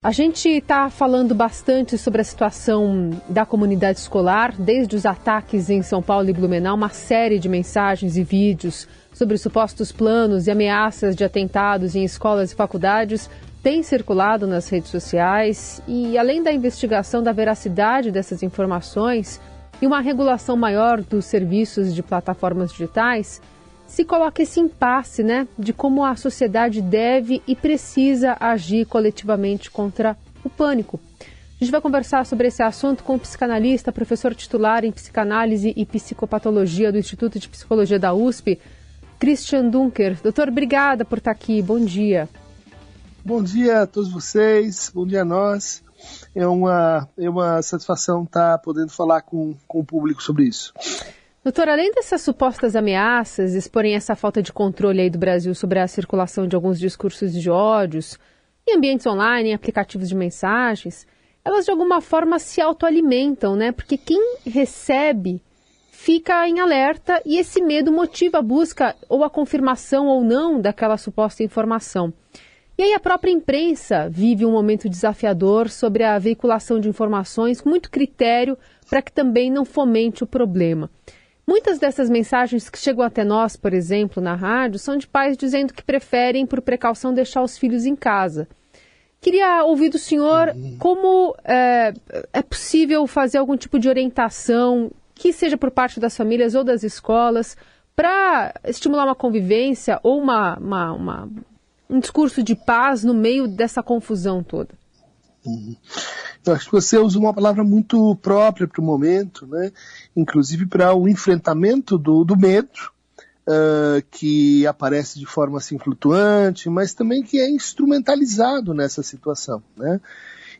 A gente está falando bastante sobre a situação da comunidade escolar, desde os ataques em São Paulo e Blumenau, uma série de mensagens e vídeos sobre supostos planos e ameaças de atentados em escolas e faculdades têm circulado nas redes sociais. E, além da investigação da veracidade dessas informações e uma regulação maior dos serviços de plataformas digitais, se coloca esse impasse né, de como a sociedade deve e precisa agir coletivamente contra o pânico. A gente vai conversar sobre esse assunto com o psicanalista, professor titular em psicanálise e psicopatologia do Instituto de Psicologia da USP, Christian Dunker. Doutor, obrigada por estar aqui. Bom dia. Bom dia a todos vocês, bom dia a nós. É uma, é uma satisfação estar podendo falar com, com o público sobre isso. Doutor, além dessas supostas ameaças exporem essa falta de controle aí do Brasil sobre a circulação de alguns discursos de ódios em ambientes online, em aplicativos de mensagens, elas de alguma forma se autoalimentam, né? Porque quem recebe fica em alerta e esse medo motiva a busca ou a confirmação ou não daquela suposta informação. E aí a própria imprensa vive um momento desafiador sobre a veiculação de informações com muito critério para que também não fomente o problema. Muitas dessas mensagens que chegam até nós, por exemplo, na rádio, são de pais dizendo que preferem, por precaução, deixar os filhos em casa. Queria ouvir do senhor como é, é possível fazer algum tipo de orientação, que seja por parte das famílias ou das escolas, para estimular uma convivência ou uma, uma, uma, um discurso de paz no meio dessa confusão toda. Uhum. Eu acho que você usa uma palavra muito própria para o momento, né? inclusive para o enfrentamento do, do medo, uh, que aparece de forma assim flutuante, mas também que é instrumentalizado nessa situação. Né?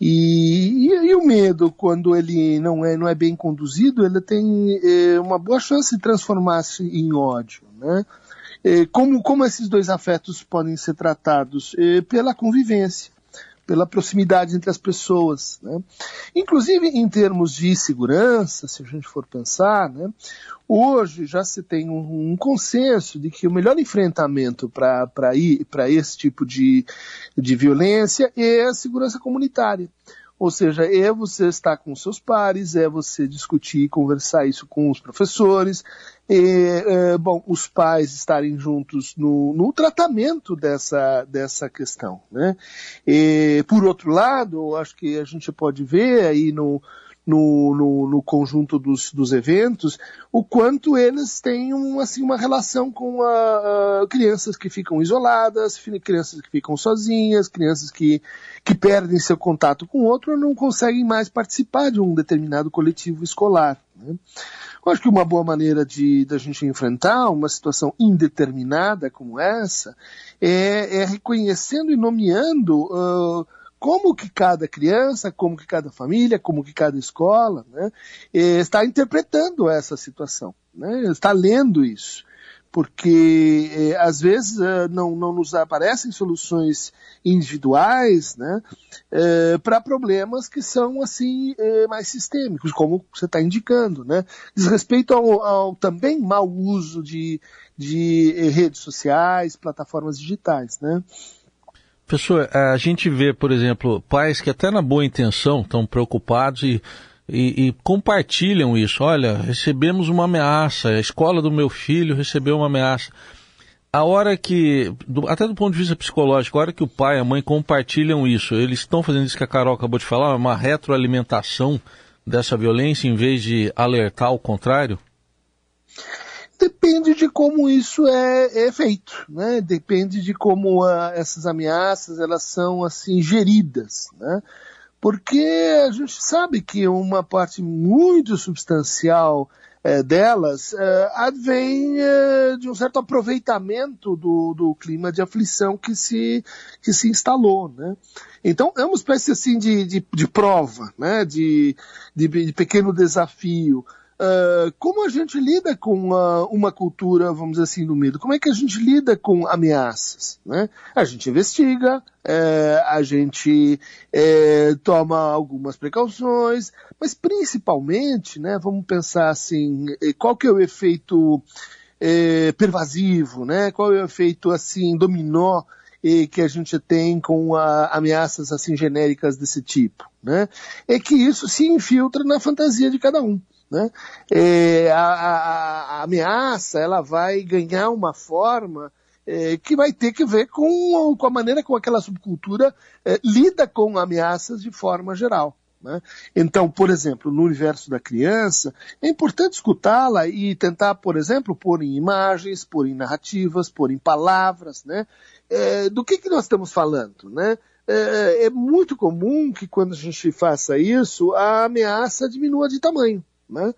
E, e, e, o medo, quando ele não é, não é bem conduzido, ele tem é, uma boa chance de transformar-se em ódio. Né? É, como, como esses dois afetos podem ser tratados? É, pela convivência pela proximidade entre as pessoas. Né? Inclusive em termos de segurança, se a gente for pensar, né, hoje já se tem um, um, consenso de que o melhor enfrentamento para esse tipo de, de violência é a segurança comunitária. Ou seja, é você estar com seus pares, é você discutir e conversar isso com os professores, é, é, bom, os pais estarem juntos no, no tratamento dessa, dessa questão. Né? E, por outro lado, acho que a gente pode ver aí no, no, no, no, conjunto dos, dos eventos, o quanto eles têm um, assim, uma relação com a, a, crianças que ficam isoladas, crianças que ficam sozinhas, crianças que, que perdem seu contato com o outro ou não conseguem mais participar de um determinado coletivo escolar. Né? Eu acho que uma boa maneira de da gente enfrentar uma situação indeterminada como essa é, é reconhecendo e nomeando uh, como que cada criança, como que cada família, como que cada escola né, eh, está interpretando essa situação, né, está lendo isso. Porque eh, às vezes eh, não, não nos aparecem soluções individuais né, para problemas que são assim mais sistêmicos, como você está indicando. Né, diz respeito ao, ao também mau uso de, de redes sociais, plataformas digitais. Né. Professor, a gente vê, por exemplo, pais que até na boa intenção estão preocupados e, e, e, compartilham isso. Olha, recebemos uma ameaça, a escola do meu filho recebeu uma ameaça. A hora que, do, até do ponto de vista psicológico, a hora que o pai e a mãe compartilham isso, eles estão fazendo isso que a Carol acabou de falar, uma retroalimentação dessa violência em vez de alertar ao contrário? Depende de como isso é, é feito, né? Depende de como a, essas ameaças elas são assim geridas, né? Porque a gente sabe que uma parte muito substancial é, delas é, advém é, de um certo aproveitamento do, do clima de aflição que se, que se instalou, né? Então é uma espécie assim de, de, de prova, né? De, de, de pequeno desafio Uh, como a gente lida com uma, uma, cultura, vamos dizer assim, do medo? Como é que a gente lida com ameaças? Né? A gente investiga, é, a gente é, toma algumas precauções, mas principalmente, né, vamos pensar assim, é, qual que é o efeito é, pervasivo, né? qual é o efeito assim, dominó e que a gente tem com a, ameaças assim genéricas desse tipo, né? É que isso se infiltra na fantasia de cada um. Né? É, a, a, a, ameaça ela vai ganhar uma forma é, que vai ter que ver com, com a maneira como aquela subcultura é, lida com ameaças de forma geral. Né? Então, por exemplo, no universo da criança, é importante escutá-la e tentar, por exemplo, pôr em imagens, pôr em narrativas, pôr em palavras, né? É, do que, que nós estamos falando, né? É, é, muito comum que quando a gente faça isso, a ameaça diminua de tamanho, né?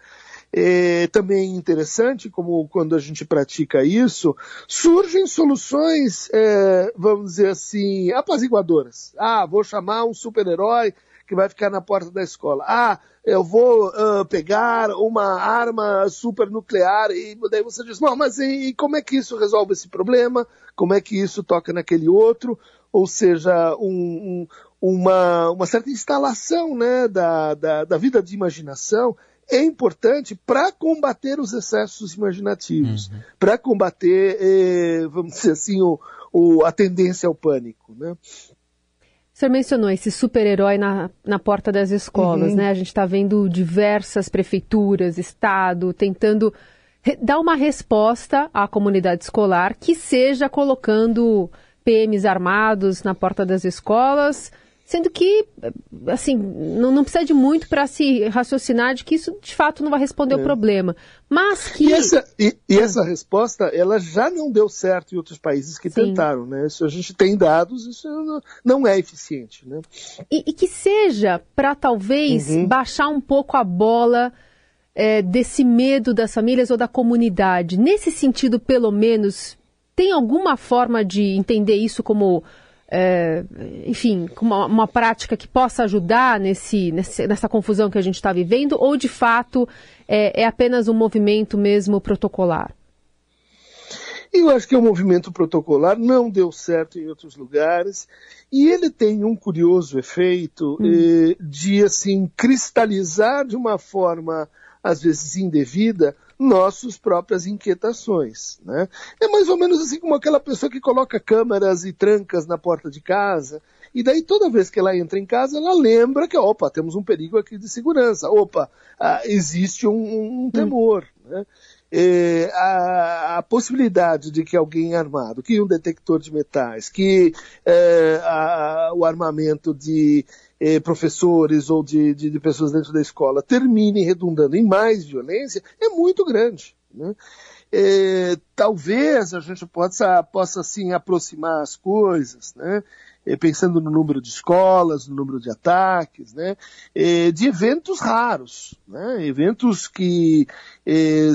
É também interessante como quando a gente pratica isso, surgem soluções, é, vamos dizer assim, apaziguadoras. Ah, vou chamar um super-herói que vai ficar na porta da escola. Ah, eu vou uh, pegar uma arma super nuclear e daí você diz, não, mas e, e, como é que isso resolve esse problema? Como é que isso toca naquele outro? Ou seja, um, um, uma, uma certa instalação né, da, da, da vida de imaginação é importante para combater os excessos imaginativos, uhum. para combater, eh, vamos dizer assim, o, o, a tendência ao pânico. Né? O senhor mencionou esse super-herói na, na porta das escolas, uhum. né? A gente está vendo diversas prefeituras, Estado, tentando dar uma resposta à comunidade escolar que seja colocando PMs armados na porta das escolas, Sendo que, assim, não, não precisa de muito para se raciocinar de que isso de fato não vai responder é. o problema. Mas que. E essa, e, e essa resposta, ela já não deu certo em outros países que Sim. tentaram, né? Se a gente tem dados, isso não, não é eficiente, né? E, e que seja para talvez uhum. baixar um pouco a bola é, desse medo das famílias ou da comunidade. Nesse sentido, pelo menos, tem alguma forma de entender isso como é, enfim, uma, uma, prática que possa ajudar nesse, nessa confusão que a gente está vivendo, ou de fato é, é, apenas um movimento mesmo protocolar? Eu acho que o movimento protocolar não deu certo em outros lugares e ele tem um curioso efeito hum. eh, de assim cristalizar de uma forma às vezes indevida nossas próprias inquietações. Né? É mais ou menos assim como aquela pessoa que coloca câmeras e trancas na porta de casa, e daí toda vez que ela entra em casa, ela lembra que, opa, temos um perigo aqui de segurança, opa, ah, existe um, um temor. Né? É, a, a, possibilidade de que alguém armado, que um detector de metais, que é, a, o armamento de eh, professores ou de, de, de, pessoas dentro da escola terminem redundando em mais violência é muito grande. Né? Eh, talvez a gente possa, possa assim aproximar as coisas, né? Eh, pensando no número de escolas, no número de ataques, né? Eh, de eventos raros, né? eventos que,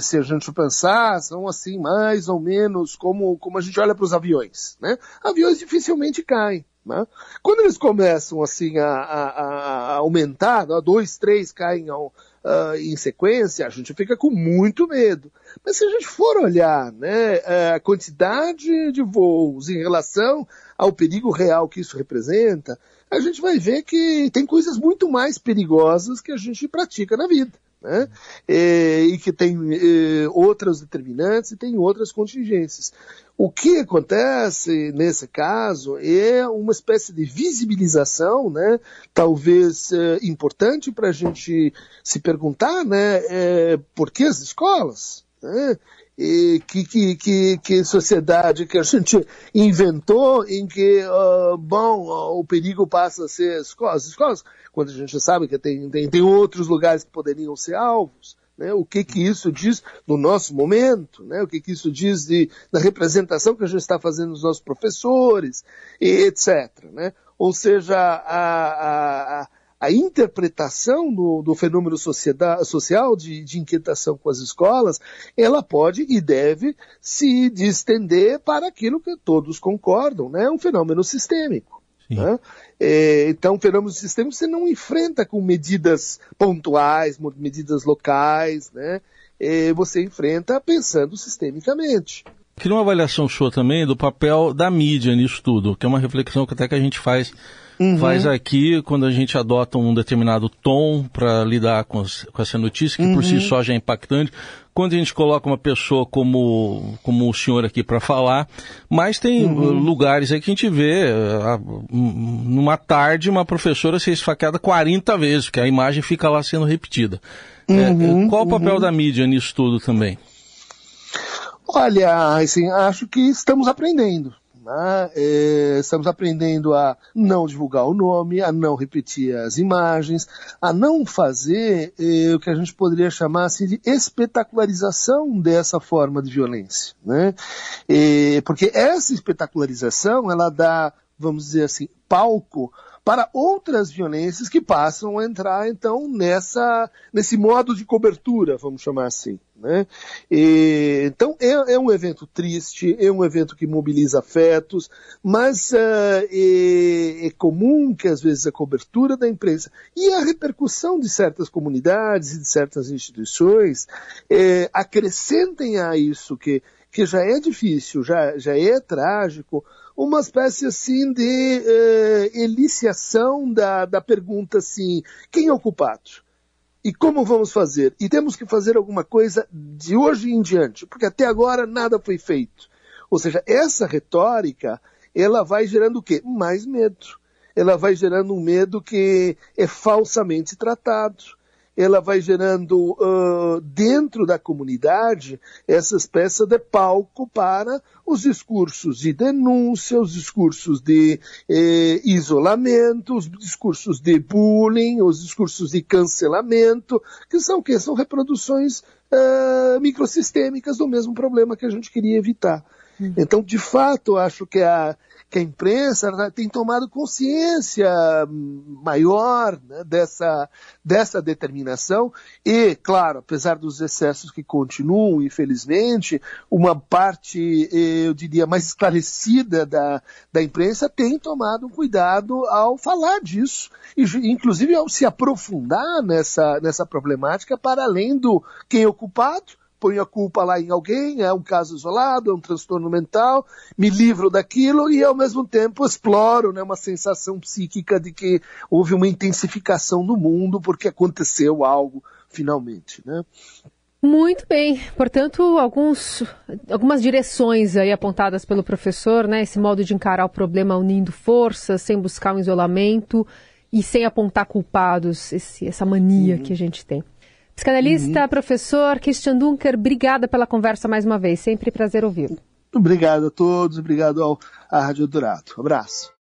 se a gente pensar, são assim mais ou menos como, como a gente olha para os aviões. Né? Aviões dificilmente caem. Né? Quando eles começam assim a, a, a aumentar, né? dois, três caem ao, uh, em sequência, a gente fica com muito medo. Mas se a gente for olhar né, a quantidade de voos em relação ao perigo real que isso representa, a gente vai ver que tem coisas muito mais perigosas que a gente pratica na vida né? É, e que tem é, outras determinantes e tem outras contingências. O que acontece nesse caso é uma espécie de visibilização, né? talvez é, importante para a gente se perguntar né? É, por que as escolas? Né? Que, que, que, que, sociedade que a gente inventou em que, uh, bom, o perigo passa a ser as escolas. As escolas quando a gente sabe que tem, tem, tem outros lugares que poderiam ser alvos. Né? O que que isso diz no nosso momento, né? O que que isso diz de, da representação que a gente está fazendo nos nossos professores, e etc. Né? Ou seja, a, a, a interpretação do, do fenômeno social de, de, inquietação com as escolas, ela pode e deve se distender para aquilo que todos concordam, né? Um fenômeno sistêmico. Né? É, então, fenômenos sistêmicos você não enfrenta com medidas pontuais, medidas locais, né? É, você enfrenta pensando sistemicamente. Queria uma avaliação sua também do papel da mídia nisso tudo, que é uma reflexão que até que a gente faz, uhum. faz aqui quando a gente adota um determinado tom para lidar com, as, com essa notícia, que uhum. por si uhum. só já é impactante. quando a gente coloca uma pessoa como, como o senhor aqui para falar, mas tem uhum. lugares aí que a gente vê, numa tarde, uma professora ser esfaqueada 40 vezes, porque a imagem fica lá sendo repetida. É, uhum, é, qual o papel uhum. da mídia nisso tudo também? Olha, assim, acho que estamos aprendendo. Né? É, estamos aprendendo a não divulgar o nome, a não repetir as imagens, a não fazer é, o que a gente poderia chamar assim, de espetacularização dessa forma de violência. Né? É, porque essa espetacularização, ela dá, vamos dizer assim, palco para outras violências que passam a entrar então nessa nesse modo de cobertura, vamos chamar assim. Né? E, então é, é, um evento triste, é um evento que mobiliza afetos, mas uh, é, é, comum que às vezes a cobertura da imprensa e a repercussão de certas comunidades e de certas instituições é, acrescentem a isso que, que já é difícil, já, já é trágico, uma espécie assim de uh, eliciação da, da pergunta assim, quem é o culpado? E como vamos fazer? E temos que fazer alguma coisa de hoje em diante, porque até agora nada foi feito. Ou seja, essa retórica, ela vai gerando o quê? Mais medo. Ela vai gerando um medo que é falsamente tratado ela vai gerando uh, dentro da comunidade essa espécie de palco para os discursos de denúncia, os discursos de eh, isolamento, os discursos de bullying, os discursos de cancelamento, que são que são reproduções uh, microsistêmicas do mesmo problema que a gente queria evitar. Uhum. Então, de fato, acho que a, que a imprensa tem tomado consciência maior né, dessa, dessa determinação. E, claro, apesar dos excessos que continuam, infelizmente, uma parte, eu diria, mais esclarecida da, da imprensa tem tomado cuidado ao falar disso, e, inclusive ao se aprofundar nessa, nessa problemática para além do quem é o culpado, ponho a culpa lá em alguém, é um caso isolado, é um transtorno mental, me livro daquilo e ao mesmo tempo exploro né, uma sensação psíquica de que houve uma intensificação no mundo porque aconteceu algo finalmente. Né? Muito bem, portanto, alguns, algumas direções aí apontadas pelo professor, né? Esse modo de encarar o problema unindo forças, sem buscar um isolamento e sem apontar culpados, esse, essa mania uhum. que a gente tem. Psicanalista, uhum. professor Christian Dunker, obrigada pela conversa mais uma vez. Sempre prazer ouvi-lo. Obrigado a todos, obrigado ao, à Rádio Dourado. Um abraço.